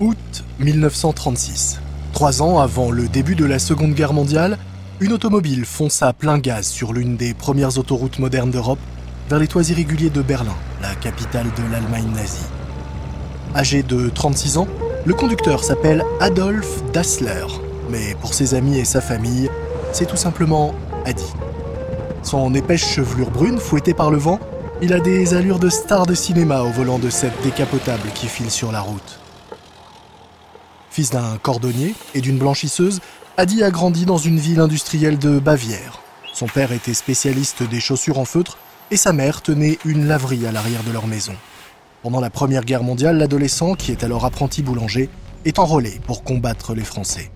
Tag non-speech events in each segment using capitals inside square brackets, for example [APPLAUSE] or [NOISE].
Août 1936. Trois ans avant le début de la Seconde Guerre mondiale, une automobile fonce à plein gaz sur l'une des premières autoroutes modernes d'Europe vers les toits irréguliers de Berlin, la capitale de l'Allemagne nazie. Âgé de 36 ans, le conducteur s'appelle Adolf Dassler, mais pour ses amis et sa famille, c'est tout simplement Adi. Son épaisse chevelure brune, fouettée par le vent, il a des allures de star de cinéma au volant de cette décapotable qui file sur la route. Fils d'un cordonnier et d'une blanchisseuse, Adi a grandi dans une ville industrielle de Bavière. Son père était spécialiste des chaussures en feutre et sa mère tenait une laverie à l'arrière de leur maison. Pendant la Première Guerre mondiale, l'adolescent, qui est alors apprenti boulanger, est enrôlé pour combattre les Français.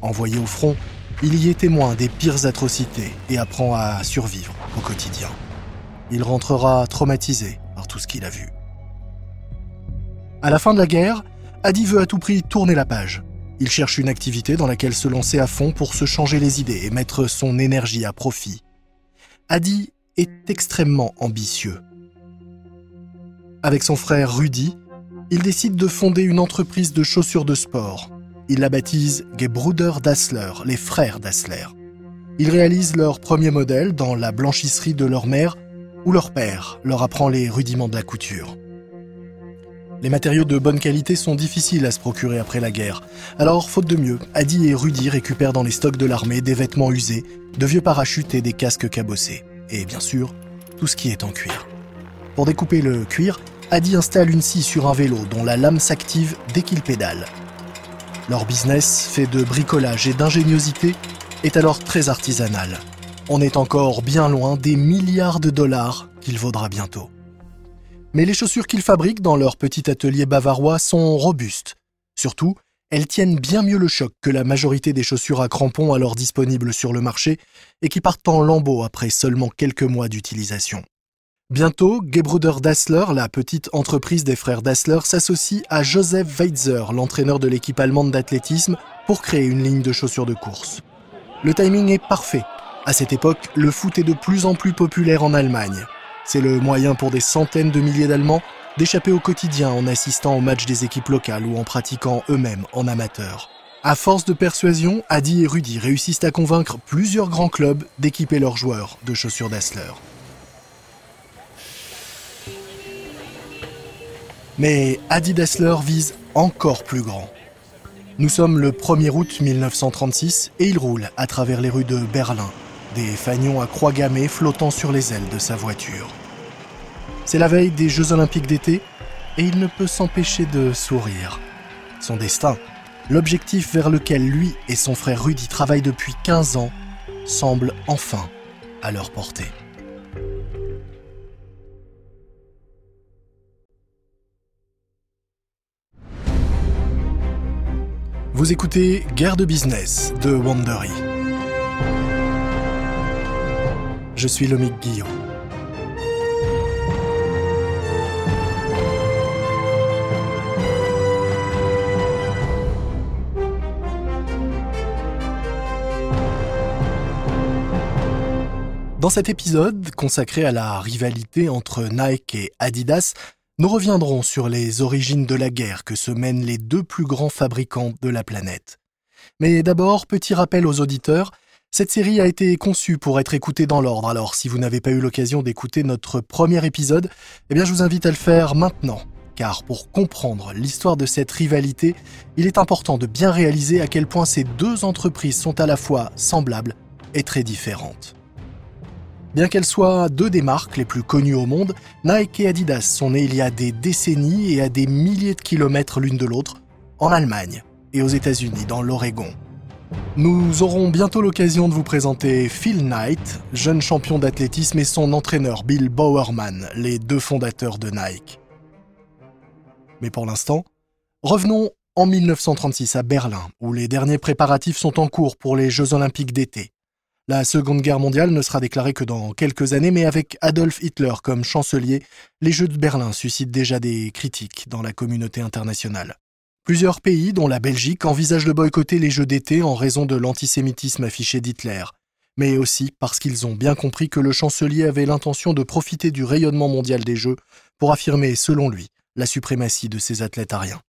Envoyé au front, il y est témoin des pires atrocités et apprend à survivre au quotidien. Il rentrera traumatisé par tout ce qu'il a vu. À la fin de la guerre, Adi veut à tout prix tourner la page. Il cherche une activité dans laquelle se lancer à fond pour se changer les idées et mettre son énergie à profit. Adi est extrêmement ambitieux. Avec son frère Rudy, il décide de fonder une entreprise de chaussures de sport. Il la baptise Gebruder Dassler, les frères Dassler. Ils réalisent leur premier modèle dans la blanchisserie de leur mère, où leur père leur apprend les rudiments de la couture. Les matériaux de bonne qualité sont difficiles à se procurer après la guerre. Alors, faute de mieux, Adi et Rudy récupèrent dans les stocks de l'armée des vêtements usés, de vieux parachutes et des casques cabossés. Et bien sûr, tout ce qui est en cuir. Pour découper le cuir, Adi installe une scie sur un vélo dont la lame s'active dès qu'il pédale. Leur business, fait de bricolage et d'ingéniosité, est alors très artisanal. On est encore bien loin des milliards de dollars qu'il vaudra bientôt. Mais les chaussures qu'ils fabriquent dans leur petit atelier bavarois sont robustes. Surtout, elles tiennent bien mieux le choc que la majorité des chaussures à crampons alors disponibles sur le marché et qui partent en lambeaux après seulement quelques mois d'utilisation. Bientôt, Gebruder Dassler, la petite entreprise des frères Dassler, s'associe à Joseph Weitzer, l'entraîneur de l'équipe allemande d'athlétisme, pour créer une ligne de chaussures de course. Le timing est parfait. À cette époque, le foot est de plus en plus populaire en Allemagne. C'est le moyen pour des centaines de milliers d'Allemands d'échapper au quotidien en assistant aux matchs des équipes locales ou en pratiquant eux-mêmes en amateur. À force de persuasion, Adi et Rudy réussissent à convaincre plusieurs grands clubs d'équiper leurs joueurs de chaussures Dassler. Mais Adi Dassler vise encore plus grand. Nous sommes le 1er août 1936 et il roule à travers les rues de Berlin, des fagnons à croix gammée flottant sur les ailes de sa voiture. C'est la veille des Jeux olympiques d'été et il ne peut s'empêcher de sourire. Son destin, l'objectif vers lequel lui et son frère Rudy travaillent depuis 15 ans, semble enfin à leur portée. Vous écoutez Guerre de business de Wandery. Je suis Lomique Guillaume. Dans cet épisode, consacré à la rivalité entre Nike et Adidas, nous reviendrons sur les origines de la guerre que se mènent les deux plus grands fabricants de la planète. Mais d'abord, petit rappel aux auditeurs, cette série a été conçue pour être écoutée dans l'ordre, alors si vous n'avez pas eu l'occasion d'écouter notre premier épisode, eh bien je vous invite à le faire maintenant. Car pour comprendre l'histoire de cette rivalité, il est important de bien réaliser à quel point ces deux entreprises sont à la fois semblables et très différentes. Bien qu'elles soient deux des marques les plus connues au monde, Nike et Adidas sont nées il y a des décennies et à des milliers de kilomètres l'une de l'autre, en Allemagne et aux États-Unis, dans l'Oregon. Nous aurons bientôt l'occasion de vous présenter Phil Knight, jeune champion d'athlétisme, et son entraîneur Bill Bowerman, les deux fondateurs de Nike. Mais pour l'instant, revenons en 1936 à Berlin, où les derniers préparatifs sont en cours pour les Jeux olympiques d'été. La Seconde Guerre mondiale ne sera déclarée que dans quelques années, mais avec Adolf Hitler comme chancelier, les Jeux de Berlin suscitent déjà des critiques dans la communauté internationale. Plusieurs pays, dont la Belgique, envisagent de boycotter les Jeux d'été en raison de l'antisémitisme affiché d'Hitler, mais aussi parce qu'ils ont bien compris que le chancelier avait l'intention de profiter du rayonnement mondial des Jeux pour affirmer, selon lui, la suprématie de ses athlètes ariens.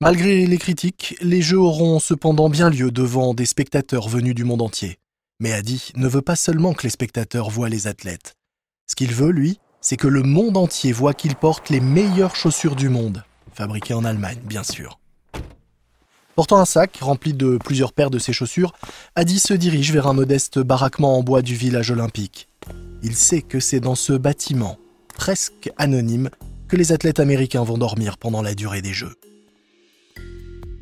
Malgré les critiques, les Jeux auront cependant bien lieu devant des spectateurs venus du monde entier. Mais Adi ne veut pas seulement que les spectateurs voient les athlètes. Ce qu'il veut, lui, c'est que le monde entier voit qu'il porte les meilleures chaussures du monde, fabriquées en Allemagne, bien sûr. Portant un sac rempli de plusieurs paires de ses chaussures, Adi se dirige vers un modeste baraquement en bois du village olympique. Il sait que c'est dans ce bâtiment, presque anonyme, que les athlètes américains vont dormir pendant la durée des Jeux.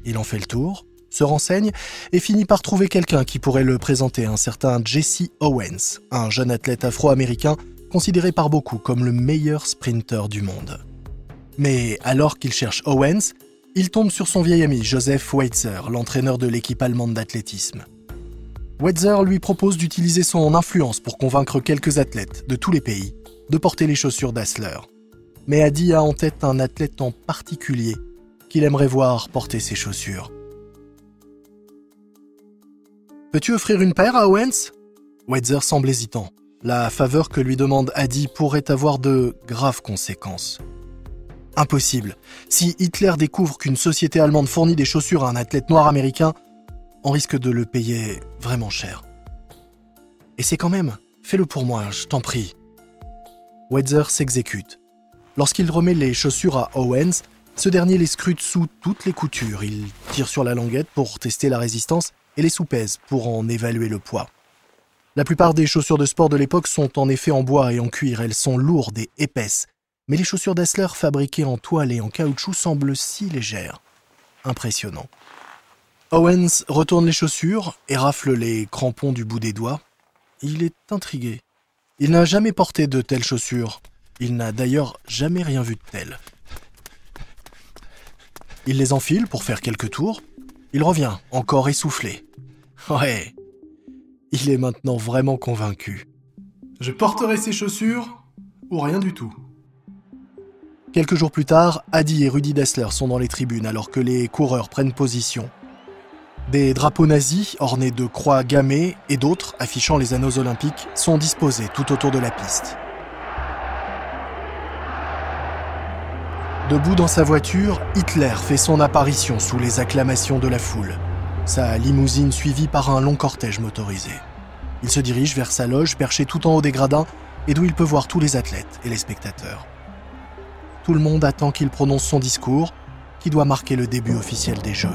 Il en fait le tour, se renseigne et finit par trouver quelqu'un qui pourrait le présenter, un certain Jesse Owens, un jeune athlète afro-américain considéré par beaucoup comme le meilleur sprinter du monde. Mais alors qu'il cherche Owens, il tombe sur son vieil ami Joseph Weitzer, l'entraîneur de l'équipe allemande d'athlétisme. Weitzer lui propose d'utiliser son influence pour convaincre quelques athlètes de tous les pays de porter les chaussures d'Assler. Mais Adi a en tête un athlète en particulier qu'il aimerait voir porter ses chaussures. Peux-tu offrir une paire à Owens? Weitzer semble hésitant. La faveur que lui demande Adi pourrait avoir de graves conséquences. Impossible. Si Hitler découvre qu'une société allemande fournit des chaussures à un athlète noir américain, on risque de le payer vraiment cher. Et c'est quand même, fais-le pour moi, je t'en prie. Weitzer s'exécute. Lorsqu'il remet les chaussures à Owens, ce dernier les scrute sous toutes les coutures. Il tire sur la languette pour tester la résistance et les soupèse pour en évaluer le poids. La plupart des chaussures de sport de l'époque sont en effet en bois et en cuir. Elles sont lourdes et épaisses. Mais les chaussures d'Assler fabriquées en toile et en caoutchouc semblent si légères. Impressionnant. Owens retourne les chaussures et rafle les crampons du bout des doigts. Il est intrigué. Il n'a jamais porté de telles chaussures. Il n'a d'ailleurs jamais rien vu de tel. Il les enfile pour faire quelques tours. Il revient, encore essoufflé. Ouais. Il est maintenant vraiment convaincu. Je porterai ces chaussures ou rien du tout. Quelques jours plus tard, Adi et Rudy Dessler sont dans les tribunes alors que les coureurs prennent position. Des drapeaux nazis ornés de croix gammées et d'autres affichant les anneaux olympiques sont disposés tout autour de la piste. Debout dans sa voiture, Hitler fait son apparition sous les acclamations de la foule, sa limousine suivie par un long cortège motorisé. Il se dirige vers sa loge perchée tout en haut des gradins et d'où il peut voir tous les athlètes et les spectateurs. Tout le monde attend qu'il prononce son discours, qui doit marquer le début officiel des Jeux.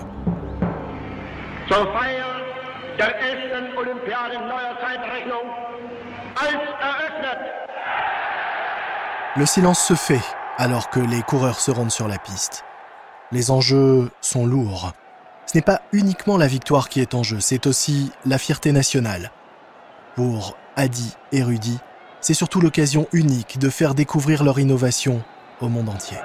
Le silence se fait alors que les coureurs se rendent sur la piste. Les enjeux sont lourds. Ce n'est pas uniquement la victoire qui est en jeu, c'est aussi la fierté nationale. Pour Adi et Rudy, c'est surtout l'occasion unique de faire découvrir leur innovation au monde entier.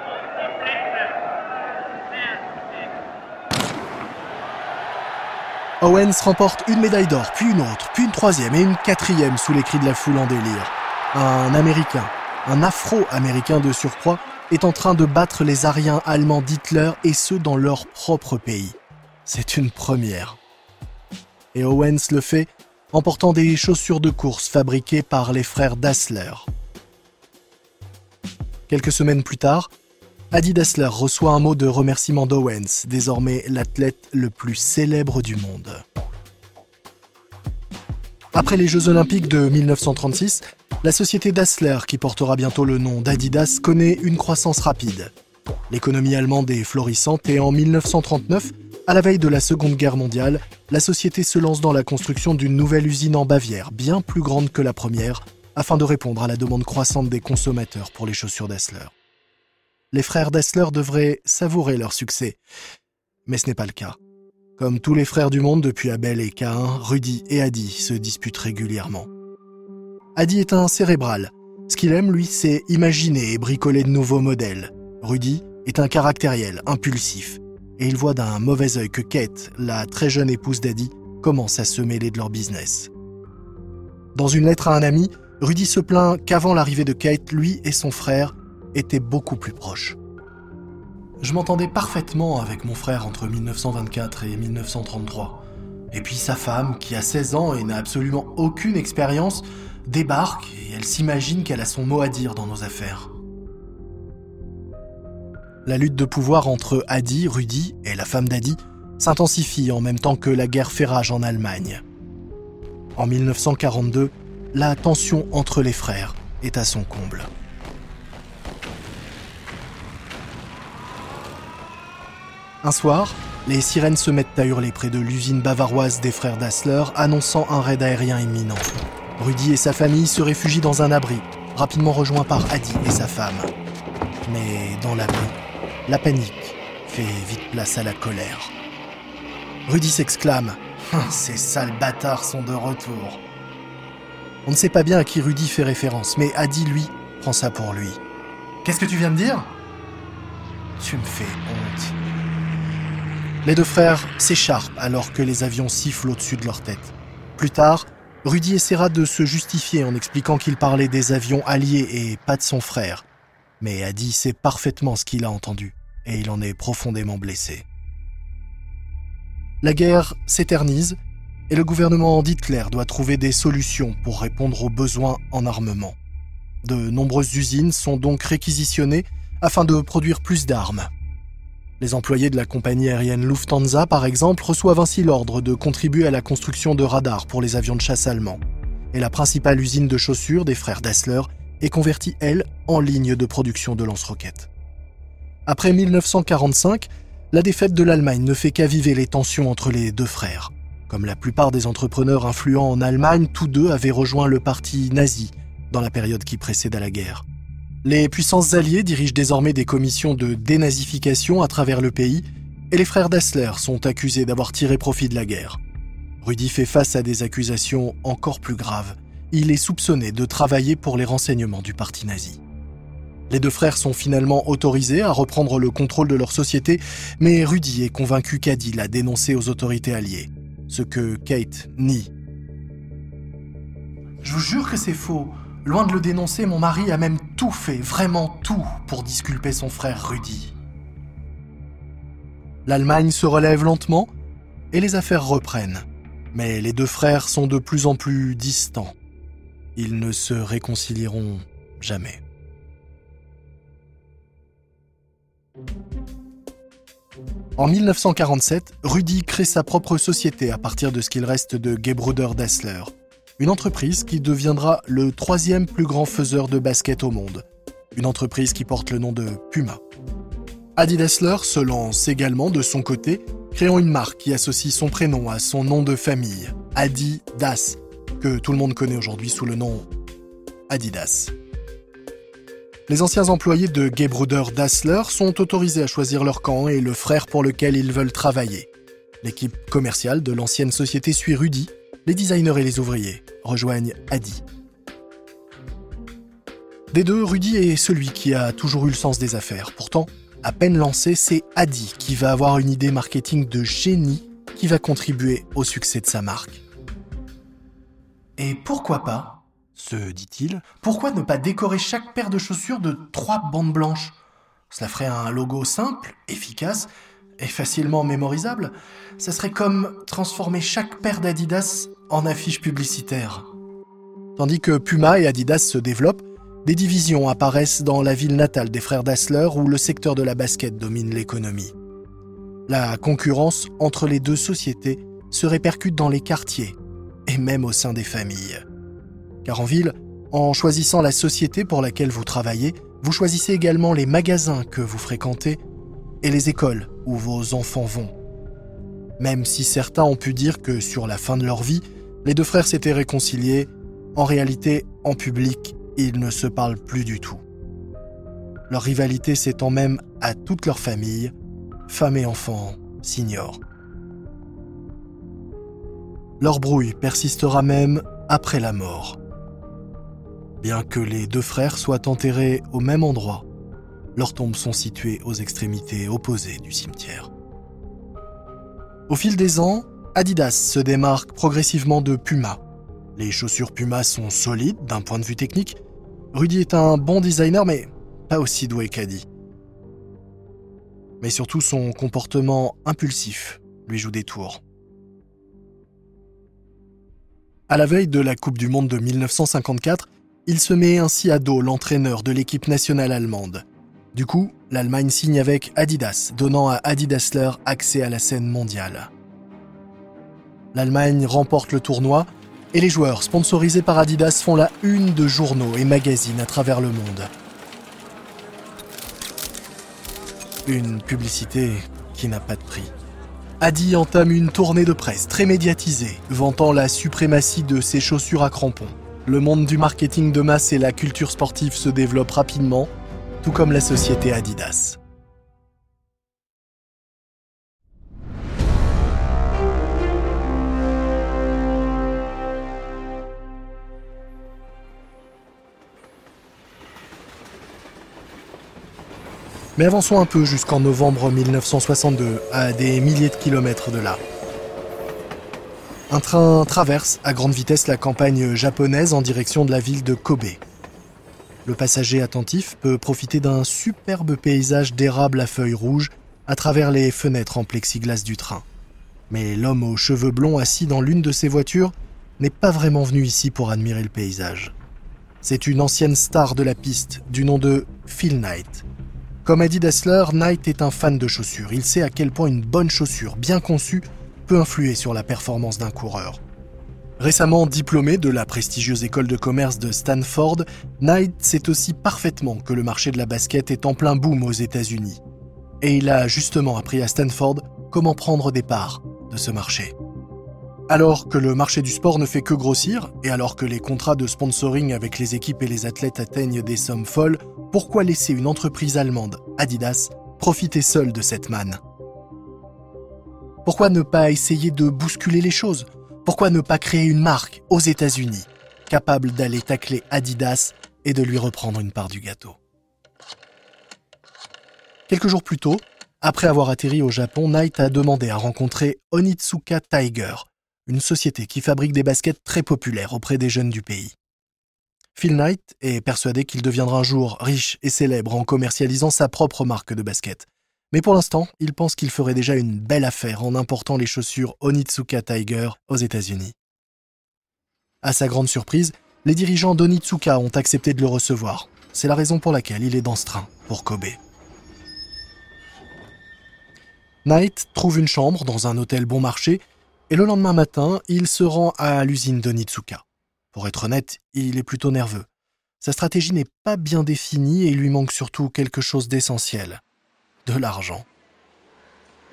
Owens remporte une médaille d'or, puis une autre, puis une troisième et une quatrième sous les cris de la foule en délire. Un Américain, un Afro-Américain de surcroît, est en train de battre les Ariens allemands d'Hitler et ce dans leur propre pays. C'est une première. Et Owens le fait en portant des chaussures de course fabriquées par les frères Dassler. Quelques semaines plus tard, Adi Dassler reçoit un mot de remerciement d'Owens, désormais l'athlète le plus célèbre du monde. Après les Jeux Olympiques de 1936, la société Dassler, qui portera bientôt le nom d'Adidas, connaît une croissance rapide. L'économie allemande est florissante et en 1939, à la veille de la Seconde Guerre mondiale, la société se lance dans la construction d'une nouvelle usine en Bavière, bien plus grande que la première, afin de répondre à la demande croissante des consommateurs pour les chaussures Dassler. Les frères Dassler devraient savourer leur succès, mais ce n'est pas le cas. Comme tous les frères du monde depuis Abel et Cain, Rudy et Adi se disputent régulièrement. Adi est un cérébral. Ce qu'il aime, lui, c'est imaginer et bricoler de nouveaux modèles. Rudy est un caractériel, impulsif. Et il voit d'un mauvais œil que Kate, la très jeune épouse d'Adi, commence à se mêler de leur business. Dans une lettre à un ami, Rudy se plaint qu'avant l'arrivée de Kate, lui et son frère étaient beaucoup plus proches. Je m'entendais parfaitement avec mon frère entre 1924 et 1933. Et puis sa femme, qui a 16 ans et n'a absolument aucune expérience, débarque et elle s'imagine qu'elle a son mot à dire dans nos affaires. la lutte de pouvoir entre Adi, Rudy et la femme d'Adi s'intensifie en même temps que la guerre fait rage en Allemagne. En 1942, la tension entre les frères est à son comble. Un soir, les sirènes se mettent à hurler près de l'usine bavaroise des frères Dassler, annonçant un raid aérien imminent. Rudy et sa famille se réfugient dans un abri, rapidement rejoints par Adi et sa femme. Mais dans l'abri, la panique fait vite place à la colère. Rudy s'exclame Ces sales bâtards sont de retour. On ne sait pas bien à qui Rudy fait référence, mais Adi, lui, prend ça pour lui. Qu'est-ce que tu viens de dire? Tu me fais honte. Les deux frères s'écharpent alors que les avions sifflent au-dessus de leur tête. Plus tard, Rudy essaiera de se justifier en expliquant qu'il parlait des avions alliés et pas de son frère. Mais Adi sait parfaitement ce qu'il a entendu, et il en est profondément blessé. La guerre s'éternise, et le gouvernement d'Hitler doit trouver des solutions pour répondre aux besoins en armement. De nombreuses usines sont donc réquisitionnées afin de produire plus d'armes. Les employés de la compagnie aérienne Lufthansa, par exemple, reçoivent ainsi l'ordre de contribuer à la construction de radars pour les avions de chasse allemands. Et la principale usine de chaussures des frères Dassler est convertie, elle, en ligne de production de lance-roquettes. Après 1945, la défaite de l'Allemagne ne fait qu'aviver les tensions entre les deux frères. Comme la plupart des entrepreneurs influents en Allemagne, tous deux avaient rejoint le parti nazi dans la période qui précède à la guerre. Les puissances alliées dirigent désormais des commissions de dénazification à travers le pays et les frères Dessler sont accusés d'avoir tiré profit de la guerre. Rudy fait face à des accusations encore plus graves. Il est soupçonné de travailler pour les renseignements du parti nazi. Les deux frères sont finalement autorisés à reprendre le contrôle de leur société, mais Rudy est convaincu qu'Adi l'a dénoncé aux autorités alliées, ce que Kate nie. Je vous jure que c'est faux. Loin de le dénoncer, mon mari a même tout fait, vraiment tout, pour disculper son frère Rudy. L'Allemagne se relève lentement et les affaires reprennent. Mais les deux frères sont de plus en plus distants. Ils ne se réconcilieront jamais. En 1947, Rudy crée sa propre société à partir de ce qu'il reste de Gebruder Dessler, une entreprise qui deviendra le troisième plus grand faiseur de basket au monde. Une entreprise qui porte le nom de Puma. Adi Dassler se lance également de son côté, créant une marque qui associe son prénom à son nom de famille, Adidas, que tout le monde connaît aujourd'hui sous le nom Adidas. Les anciens employés de Gebruder Dassler sont autorisés à choisir leur camp et le frère pour lequel ils veulent travailler. L'équipe commerciale de l'ancienne société suit Rudy, les designers et les ouvriers rejoignent Adi. Des deux, Rudy est celui qui a toujours eu le sens des affaires. Pourtant, à peine lancé, c'est Adi qui va avoir une idée marketing de génie qui va contribuer au succès de sa marque. Et pourquoi pas, se dit-il, pourquoi ne pas décorer chaque paire de chaussures de trois bandes blanches? Cela ferait un logo simple, efficace et facilement mémorisable. Ça serait comme transformer chaque paire d'Adidas en affiche publicitaire. Tandis que Puma et Adidas se développent, des divisions apparaissent dans la ville natale des frères Dassler où le secteur de la basket domine l'économie. La concurrence entre les deux sociétés se répercute dans les quartiers et même au sein des familles. Car en ville, en choisissant la société pour laquelle vous travaillez, vous choisissez également les magasins que vous fréquentez et les écoles où vos enfants vont. Même si certains ont pu dire que sur la fin de leur vie, les deux frères s'étaient réconciliés, en réalité, en public, ils ne se parlent plus du tout. Leur rivalité s'étend même à toute leur famille, femmes et enfants s'ignorent. Leur brouille persistera même après la mort. Bien que les deux frères soient enterrés au même endroit, leurs tombes sont situées aux extrémités opposées du cimetière. Au fil des ans, Adidas se démarque progressivement de Puma. Les chaussures Puma sont solides d'un point de vue technique. Rudy est un bon designer, mais pas aussi doué qu'Adi. Mais surtout, son comportement impulsif lui joue des tours. À la veille de la Coupe du Monde de 1954, il se met ainsi à dos l'entraîneur de l'équipe nationale allemande. Du coup, l'Allemagne signe avec Adidas, donnant à Adidasler accès à la scène mondiale. L'Allemagne remporte le tournoi et les joueurs sponsorisés par Adidas font la une de journaux et magazines à travers le monde. Une publicité qui n'a pas de prix. Adi entame une tournée de presse très médiatisée, vantant la suprématie de ses chaussures à crampons. Le monde du marketing de masse et la culture sportive se développent rapidement, tout comme la société Adidas. Mais avançons un peu jusqu'en novembre 1962, à des milliers de kilomètres de là. Un train traverse à grande vitesse la campagne japonaise en direction de la ville de Kobe. Le passager attentif peut profiter d'un superbe paysage d'érable à feuilles rouges à travers les fenêtres en plexiglas du train. Mais l'homme aux cheveux blonds assis dans l'une de ces voitures n'est pas vraiment venu ici pour admirer le paysage. C'est une ancienne star de la piste du nom de Phil Knight, comme a dit Dessler, Knight est un fan de chaussures. Il sait à quel point une bonne chaussure, bien conçue, peut influer sur la performance d'un coureur. Récemment diplômé de la prestigieuse école de commerce de Stanford, Knight sait aussi parfaitement que le marché de la basket est en plein boom aux États-Unis. Et il a justement appris à Stanford comment prendre des parts de ce marché. Alors que le marché du sport ne fait que grossir, et alors que les contrats de sponsoring avec les équipes et les athlètes atteignent des sommes folles, pourquoi laisser une entreprise allemande, Adidas, profiter seule de cette manne? Pourquoi ne pas essayer de bousculer les choses? Pourquoi ne pas créer une marque aux États-Unis, capable d'aller tacler Adidas et de lui reprendre une part du gâteau? Quelques jours plus tôt, après avoir atterri au Japon, Knight a demandé à rencontrer Onitsuka Tiger, une société qui fabrique des baskets très populaires auprès des jeunes du pays. Phil Knight est persuadé qu'il deviendra un jour riche et célèbre en commercialisant sa propre marque de basket. Mais pour l'instant, il pense qu'il ferait déjà une belle affaire en important les chaussures Onitsuka Tiger aux États-Unis. À sa grande surprise, les dirigeants d'Onitsuka ont accepté de le recevoir. C'est la raison pour laquelle il est dans ce train pour Kobe. Knight trouve une chambre dans un hôtel bon marché et le lendemain matin, il se rend à l'usine d'Onitsuka. Pour être honnête, il est plutôt nerveux. Sa stratégie n'est pas bien définie et il lui manque surtout quelque chose d'essentiel. De l'argent.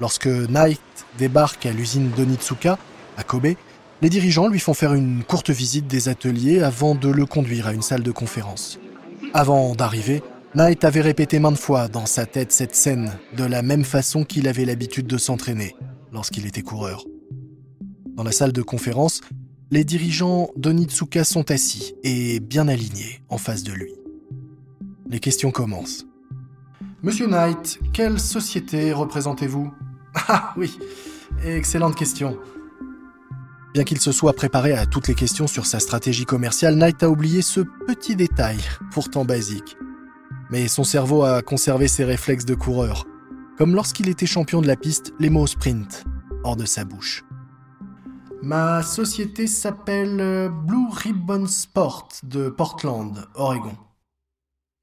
Lorsque Knight débarque à l'usine d'Onitsuka, à Kobe, les dirigeants lui font faire une courte visite des ateliers avant de le conduire à une salle de conférence. Avant d'arriver, Knight avait répété maintes fois dans sa tête cette scène, de la même façon qu'il avait l'habitude de s'entraîner lorsqu'il était coureur. Dans la salle de conférence, les dirigeants d'Onitsuka sont assis et bien alignés en face de lui. Les questions commencent. Monsieur Knight, quelle société représentez-vous? [LAUGHS] Ah oui, excellente question. Bien qu'il se soit préparé à toutes les questions sur sa stratégie commerciale, Knight a oublié ce petit détail, pourtant basique. Mais son cerveau a conservé ses réflexes de coureur, comme lorsqu'il était champion de la piste, les mots sprint, hors de sa bouche. Ma société s'appelle euh, Blue Ribbon Sport de Portland, Oregon.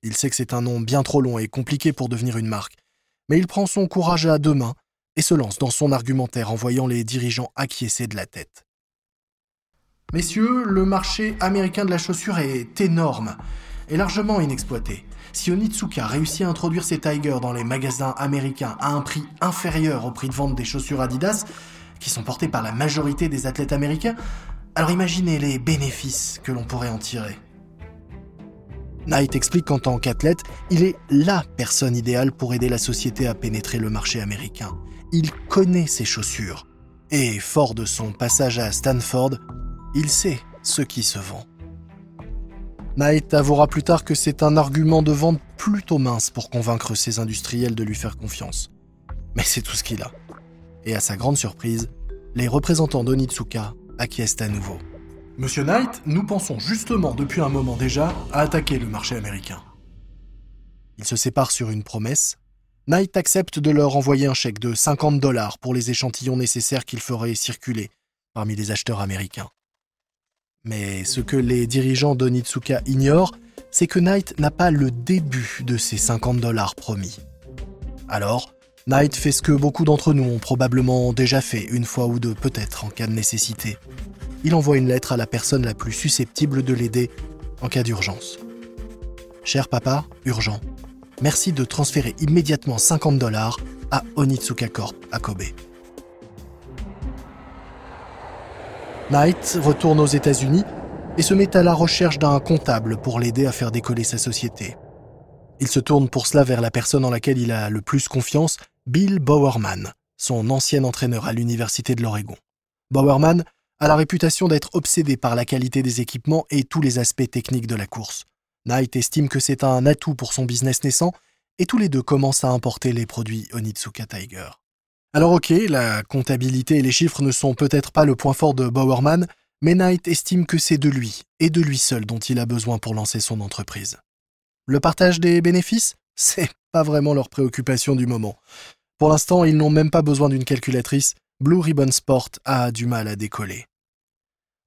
Il sait que c'est un nom bien trop long et compliqué pour devenir une marque, mais il prend son courage à deux mains et se lance dans son argumentaire en voyant les dirigeants acquiescer de la tête. Messieurs, le marché américain de la chaussure est énorme et largement inexploité. Si Onitsuka réussit à introduire ses Tigers dans les magasins américains à un prix inférieur au prix de vente des chaussures Adidas, qui sont portés par la majorité des athlètes américains, alors imaginez les bénéfices que l'on pourrait en tirer. Knight explique qu'en tant qu'athlète, il est LA personne idéale pour aider la société à pénétrer le marché américain. Il connaît ses chaussures. Et fort de son passage à Stanford, il sait ce qui se vend. Knight avouera plus tard que c'est un argument de vente plutôt mince pour convaincre ses industriels de lui faire confiance. Mais c'est tout ce qu'il a et à sa grande surprise, les représentants d'Onitsuka acquiescent à nouveau. Monsieur Knight, nous pensons justement depuis un moment déjà à attaquer le marché américain. Ils se séparent sur une promesse. Knight accepte de leur envoyer un chèque de 50 dollars pour les échantillons nécessaires qu'il ferait circuler parmi les acheteurs américains. Mais ce que les dirigeants d'Onitsuka ignorent, c'est que Knight n'a pas le début de ses 50 dollars promis. Alors, Knight fait ce que beaucoup d'entre nous ont probablement déjà fait, une fois ou deux peut-être, en cas de nécessité. Il envoie une lettre à la personne la plus susceptible de l'aider en cas d'urgence. Cher papa, urgent. Merci de transférer immédiatement 50 dollars à Onitsuka Corp à Kobe. Knight retourne aux États-Unis et se met à la recherche d'un comptable pour l'aider à faire décoller sa société. Il se tourne pour cela vers la personne en laquelle il a le plus confiance, Bill Bowerman, son ancien entraîneur à l'Université de l'Oregon. Bowerman a la réputation d'être obsédé par la qualité des équipements et tous les aspects techniques de la course. Knight estime que c'est un atout pour son business naissant et tous les deux commencent à importer les produits Onitsuka Tiger. Alors ok, la comptabilité et les chiffres ne sont peut-être pas le point fort de Bowerman, mais Knight estime que c'est de lui, et de lui seul, dont il a besoin pour lancer son entreprise. Le partage des bénéfices? C'est pas vraiment leur préoccupation du moment. Pour l'instant, ils n'ont même pas besoin d'une calculatrice, Blue Ribbon Sport a du mal à décoller.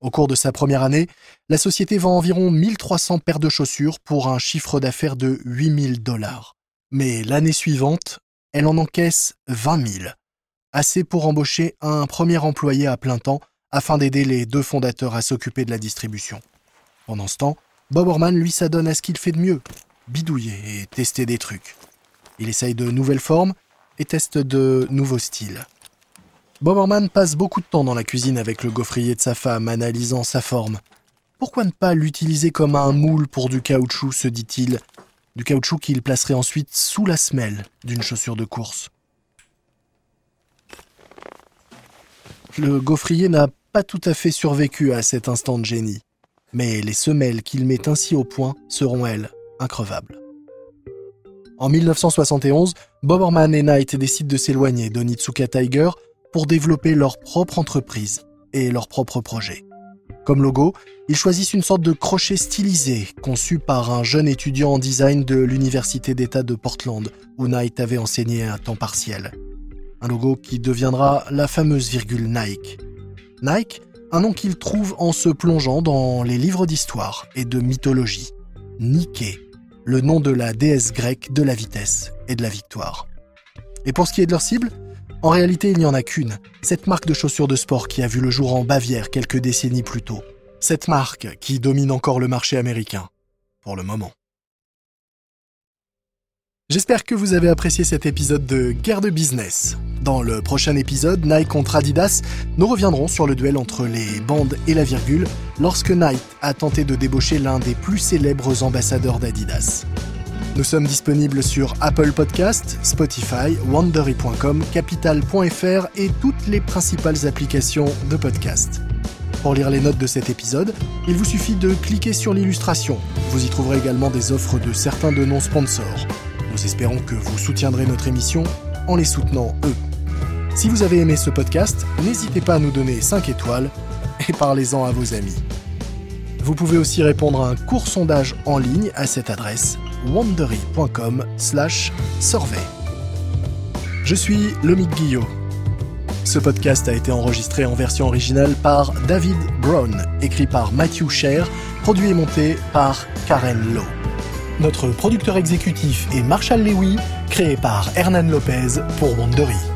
Au cours de sa première année, la société vend environ 1300 paires de chaussures pour un chiffre d'affaires de 8000 dollars. Mais l'année suivante, elle en encaisse 20 000 assez pour embaucher un premier employé à plein temps afin d'aider les deux fondateurs à s'occuper de la distribution. Pendant ce temps, Bob Orman lui s'adonne à ce qu'il fait de mieux, bidouiller et tester des trucs. Il essaye de nouvelles formes et teste de nouveaux styles. Bob Orman passe beaucoup de temps dans la cuisine avec le gaufrier de sa femme, analysant sa forme. Pourquoi ne pas l'utiliser comme un moule pour du caoutchouc, se dit-il, du caoutchouc qu'il placerait ensuite sous la semelle d'une chaussure de course. Le gaufrier n'a pas tout à fait survécu à cet instant de génie, mais les semelles qu'il met ainsi au point seront, elles, increvables. En 1971, Bob Orman et Knight décident de s'éloigner d'Onitsuka Tiger pour développer leur propre entreprise et leur propre projet. Comme logo, ils choisissent une sorte de crochet stylisé conçu par un jeune étudiant en design de l'Université d'État de Portland, où Knight avait enseigné à temps partiel un logo qui deviendra la fameuse virgule Nike. Nike, un nom qu'il trouve en se plongeant dans les livres d'histoire et de mythologie. Nike, le nom de la déesse grecque de la vitesse et de la victoire. Et pour ce qui est de leur cible, en réalité il n'y en a qu'une, cette marque de chaussures de sport qui a vu le jour en Bavière quelques décennies plus tôt. Cette marque qui domine encore le marché américain, pour le moment. J'espère que vous avez apprécié cet épisode de Guerre de Business. Dans le prochain épisode, Nike contre Adidas, nous reviendrons sur le duel entre les bandes et la virgule lorsque Nike a tenté de débaucher l'un des plus célèbres ambassadeurs d'Adidas. Nous sommes disponibles sur Apple Podcast, Spotify, Wandery.com, Capital.fr et toutes les principales applications de podcast. Pour lire les notes de cet épisode, il vous suffit de cliquer sur l'illustration. Vous y trouverez également des offres de certains de nos sponsors. Nous espérons que vous soutiendrez notre émission en les soutenant eux. Si vous avez aimé ce podcast, n'hésitez pas à nous donner 5 étoiles et parlez-en à vos amis. Vous pouvez aussi répondre à un court sondage en ligne à cette adresse wandery.com/survey. Je suis Lomic Guillot. Ce podcast a été enregistré en version originale par David Brown, écrit par Matthew Sher, produit et monté par Karen Lowe. Notre producteur exécutif est Marshall Lewy, créé par Hernan Lopez pour Wandery.